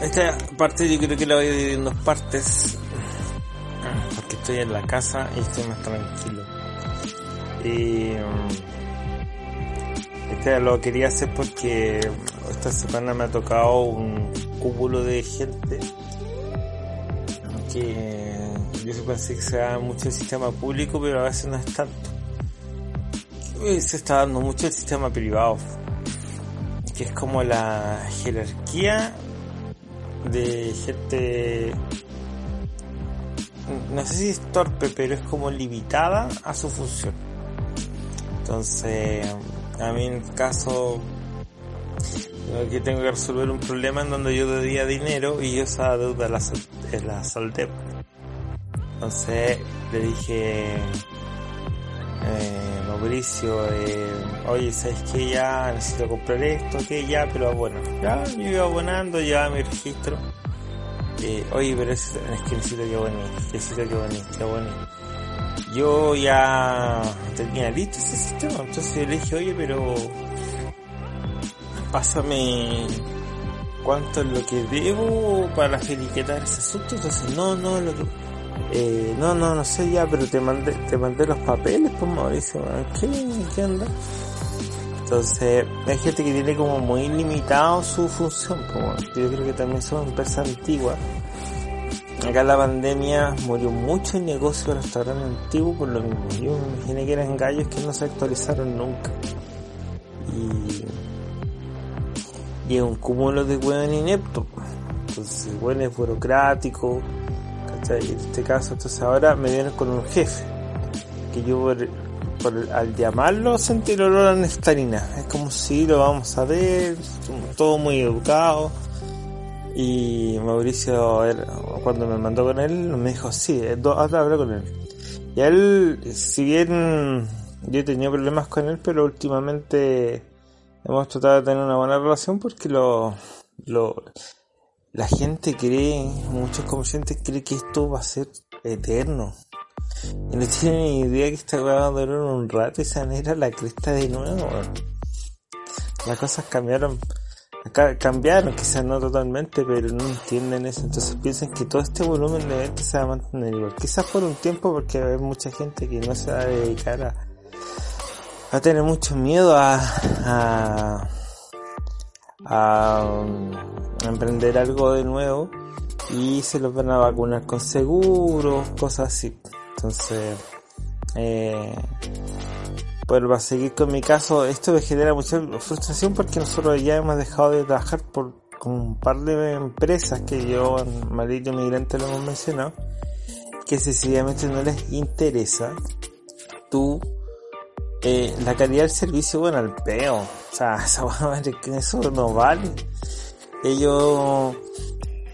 esta parte yo creo que la voy a dividir en dos partes. Porque estoy en la casa y estoy más tranquilo. Y este lo quería hacer porque esta semana me ha tocado un cúmulo de gente que yo pensé que se da mucho el sistema público, pero a veces no es tanto. Se está dando mucho el sistema privado, que es como la jerarquía de gente, no sé si es torpe, pero es como limitada a su función. Entonces, a mí en el caso que tengo que resolver un problema en donde yo debía dinero y yo esa deuda la, la. Entonces le dije, eh, Mauricio, oye, ¿sabes que Ya necesito comprar esto, que ya, pero bueno, ya, yo iba abonando, ya mi registro. Eh, oye, pero es, que necesito que abone, necesito que abone, que abone. Yo ya tenía listo ese sistema, entonces le dije, oye, pero pásame cuánto es lo que debo para finiquitar ese asunto. Entonces, no, no, lo eh, no, no, no sé ya, pero te mandé, te mandé los papeles, pues Mauricio, ¿qué, qué onda? Entonces, hay gente que tiene como muy limitado su función, como yo creo que también son empresas antiguas. Acá la pandemia murió mucho el negocio de restaurante antiguo por lo mismo. Yo me imaginé que eran gallos que no se actualizaron nunca. Y y es un cúmulo de hueón inepto. Entonces, el hueón ¿cachai? En este caso, entonces ahora me vienen con un jefe, que yo al llamarlo sentí el olor a neftalina. Es como si lo vamos a ver, todo muy educado. Y Mauricio, cuando me mandó con él, me dijo, sí, ahora hablar con él. Y él, si bien yo tenía problemas con él, pero últimamente hemos tratado de tener una buena relación porque lo, la gente cree, muchos comerciantes creen que esto va a ser eterno. Y no tienen ni idea que esta va a durar un rato y se van a ir a la cresta de nuevo. Las cosas cambiaron, cambiaron, quizás no totalmente, pero no entienden eso. Entonces piensan que todo este volumen de ventas se va a mantener igual. Quizás por un tiempo porque hay mucha gente que no se va a dedicar a, va a tener mucho miedo a, a, a, emprender algo de nuevo y se los van a vacunar con seguros, cosas así. Entonces, eh, pues va a seguir con mi caso. Esto me genera mucha frustración porque nosotros ya hemos dejado de trabajar por con un par de empresas que yo, maldito migrante, lo hemos mencionado, que sencillamente no les interesa tú eh, la calidad del servicio, bueno, al peo. O sea, eso no vale. Ellos,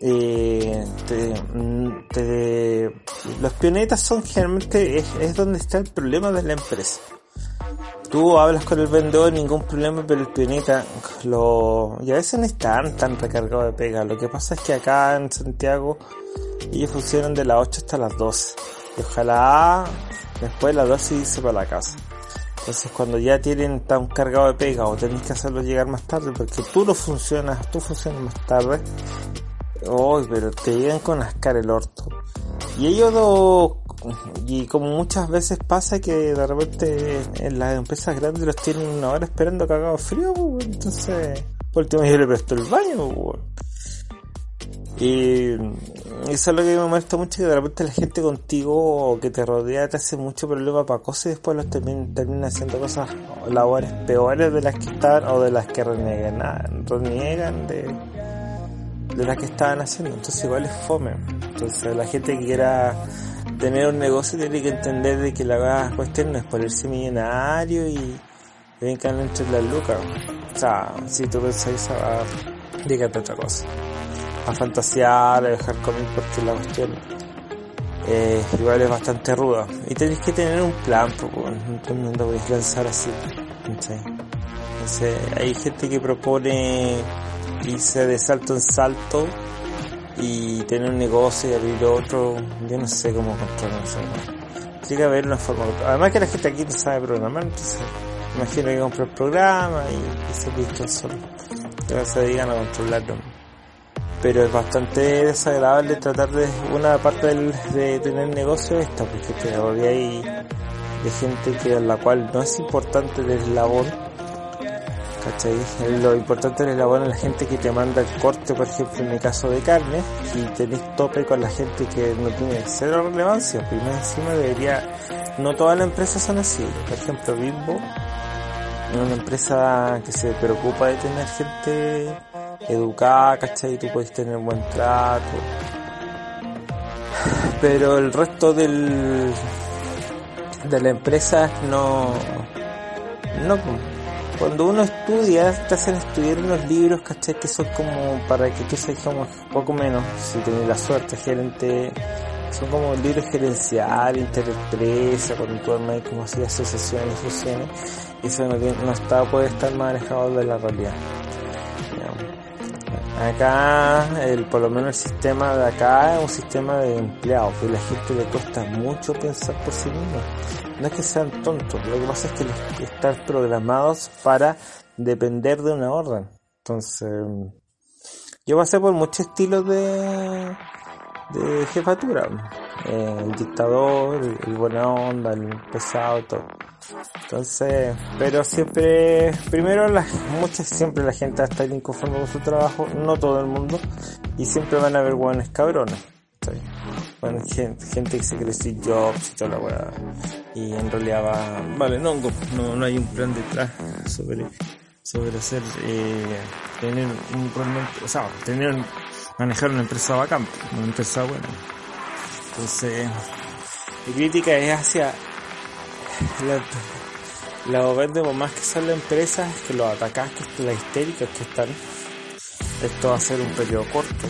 eh, te, los pionetas son generalmente, es, donde está el problema de la empresa. Tú hablas con el vendedor, ningún problema, pero el pioneta, lo, y a veces no están tan recargados de pega. Lo que pasa es que acá en Santiago, ellos funcionan de las 8 hasta las 12. Y ojalá después de las 12 irse para la casa. Entonces cuando ya tienen tan cargado de pega o tenés que hacerlo llegar más tarde porque tú no funcionas, tú funcionas más tarde, oh, pero te llegan con ascar el orto. Y ellos do, y como muchas veces pasa que de repente en las empresas grandes los tienen una hora esperando cagado frío, entonces por último yo le presto el baño, y eso es lo que me molesta mucho, que de repente la gente contigo o que te rodea te hace mucho problema para cosas y después los termina, haciendo cosas, labores peores de las que estaban o de las que reniegan, reniegan de, de las que estaban haciendo. Entonces igual es fome. Entonces la gente que quiera tener un negocio tiene que entender de que la cuestión no es ponerse millonario y vengan entre las lucas. O sea, si tú pensás eso, dígate otra cosa a fantasear, a dejar comer porque la cuestión eh, igual es bastante ruda. Y tenéis que tener un plan, porque no te podéis lanzar así. Entonces, hay gente que propone irse de salto en salto y tener un negocio y abrir otro. Yo no sé cómo controlar eso. Tiene que haber una forma. Además que la gente aquí no sabe programar, entonces imagino que compra el programa y, se listo solo. Que se dedican a controlarlo. Pero es bastante desagradable tratar de una parte del, de tener negocio esta porque todavía hay de gente que a la cual no es importante el eslabón ¿cachai? lo importante del eslabón es la gente que te manda el corte por ejemplo en mi caso de carne y tenéis tope con la gente que no tiene cero relevancia primero encima debería no todas las empresas son así por ejemplo Bimbo es una empresa que se preocupa de tener gente educada, ¿cachai? Y tú puedes tener buen trato. Pero el resto del, de la empresa no, no, cuando uno estudia, te hacen estudiar unos libros, ¿cachai? Que son como para que tú seas como poco menos, si tienes la suerte, gerente, son como libros gerenciales, interempresa, cuando tú armas como así asociaciones, fusiones, y eso no, no está, puede estar manejado de la realidad. Acá, el, por lo menos el sistema de acá es un sistema de empleados, que a la gente le cuesta mucho pensar por sí mismo. No es que sean tontos, lo que pasa es que están programados para depender de una orden. Entonces, yo pasé por muchos estilos de, de jefatura. Eh, el dictador, el, buena onda, el pesado, todo. Entonces, pero siempre, primero las, muchas, siempre la gente va a estar inconforme con su trabajo, no todo el mundo, y siempre van a haber buenos cabrones. Bueno, gente, que se cree Steve Jobs y toda la weá. Y en vale, no, no, no hay un plan detrás sobre, sobre hacer, eh, tener un realmente, o sea, tener, manejar una empresa bacán, una empresa buena. Entonces, mi crítica es hacia la, la vende más que son las empresas, que los atacantes, que las histéricas que están. Esto va a ser un periodo corto.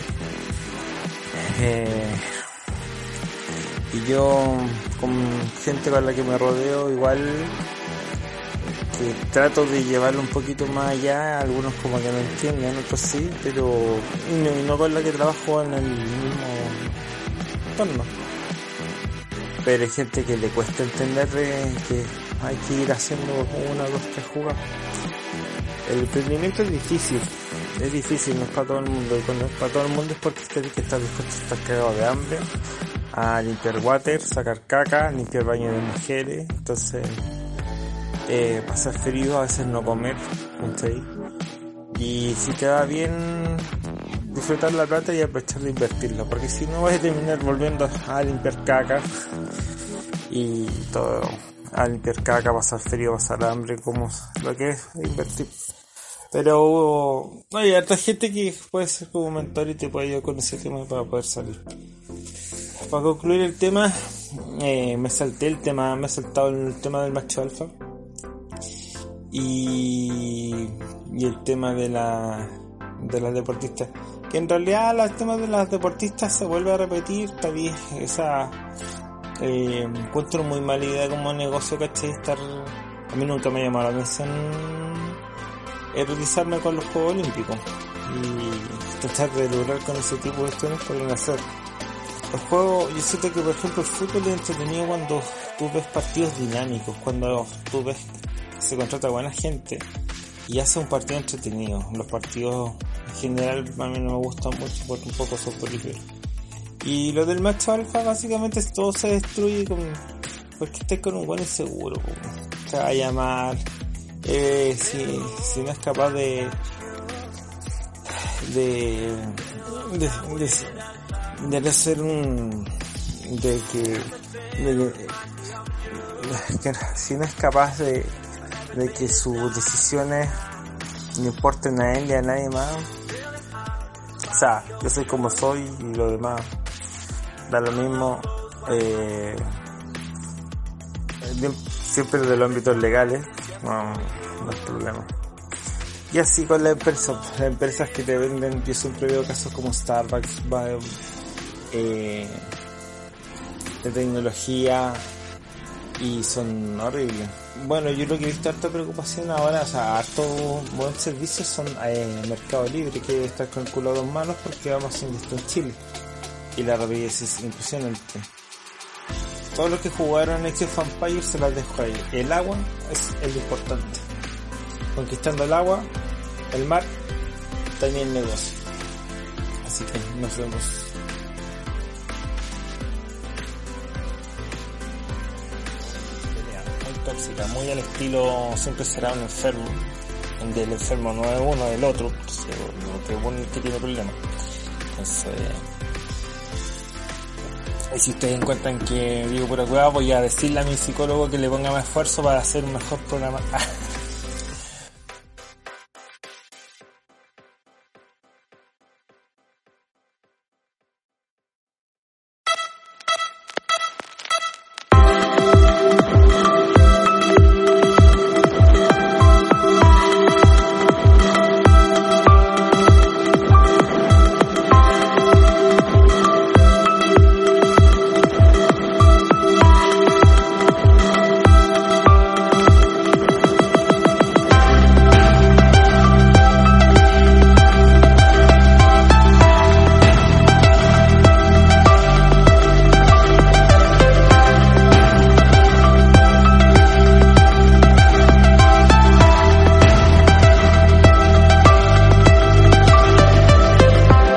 Eh, y yo, con gente con la que me rodeo, igual que trato de llevarlo un poquito más allá, algunos como que no entienden, otros sí, pero no, no con la que trabajo en el mismo entorno pero hay gente que le cuesta entender que hay que ir haciendo una, dos, tres jugadas. El emprendimiento es difícil, es difícil, no es para todo el mundo, y cuando es para todo el mundo es porque tienes que estar dispuesto a estar cagado de hambre, a limpiar water, sacar caca, limpiar baño de mujeres, entonces eh, pasar frío, a veces no comer, Y si te va bien disfrutar la plata y aprovechar de invertirla, porque si no vas a terminar volviendo a limpiar caca y todo, a limpiar caca, pasar frío, pasar hambre, como lo que es invertir. Pero hay harta gente que puede ser como mentor y te puede ayudar con ese tema para poder salir. Para concluir el tema, eh, me salté el tema, me he saltado el tema del macho alfa y, y el tema de la de las deportistas que en realidad el tema de las deportistas se vuelve a repetir, todavía esa eh, encuentro muy mala idea como negocio, ¿cachai? Estar, a mí nunca me llamó la atención erotizarme con los Juegos Olímpicos y tratar de lograr con ese tipo de cuestiones podrían hacer. Los juegos, yo siento que por ejemplo el fútbol es entretenido cuando tú ves partidos dinámicos, cuando tú ves se contrata buena gente y hace un partido entretenido. Los partidos en general a mí no me gustan mucho porque un poco soporíferos. Y lo del macho alfa básicamente todo se destruye con, porque estás con un buen inseguro. Te va a llamar. Eh, si, si no es capaz de de de, de, de hacer un de que, de, que si no es capaz de, de que sus decisiones no importen a él y a nadie más. O sea, yo soy como soy y lo demás da lo mismo. Eh, siempre de los ámbitos legales, no, no hay problema. Y así con las empresas, las empresas que te venden, yo siempre veo casos como Starbucks, eh, de tecnología y son horribles bueno, yo lo que he visto harta preocupación ahora, o sea, harto buen servicio son eh, Mercado Libre, que estar con el culo dos manos porque vamos haciendo esto en Chile. Y la rapidez es impresionante. Todos los que jugaron Age of Empires se las dejo ahí. El agua es el importante. Conquistando el agua, el mar, también el negocio. Así que nos vemos. Muy al estilo siempre será un enfermo. Del enfermo no es uno, del otro. que bueno que tiene problemas. Entonces, y si ustedes encuentran que digo pura cueva, voy a decirle a mi psicólogo que le ponga más esfuerzo para hacer un mejor programa.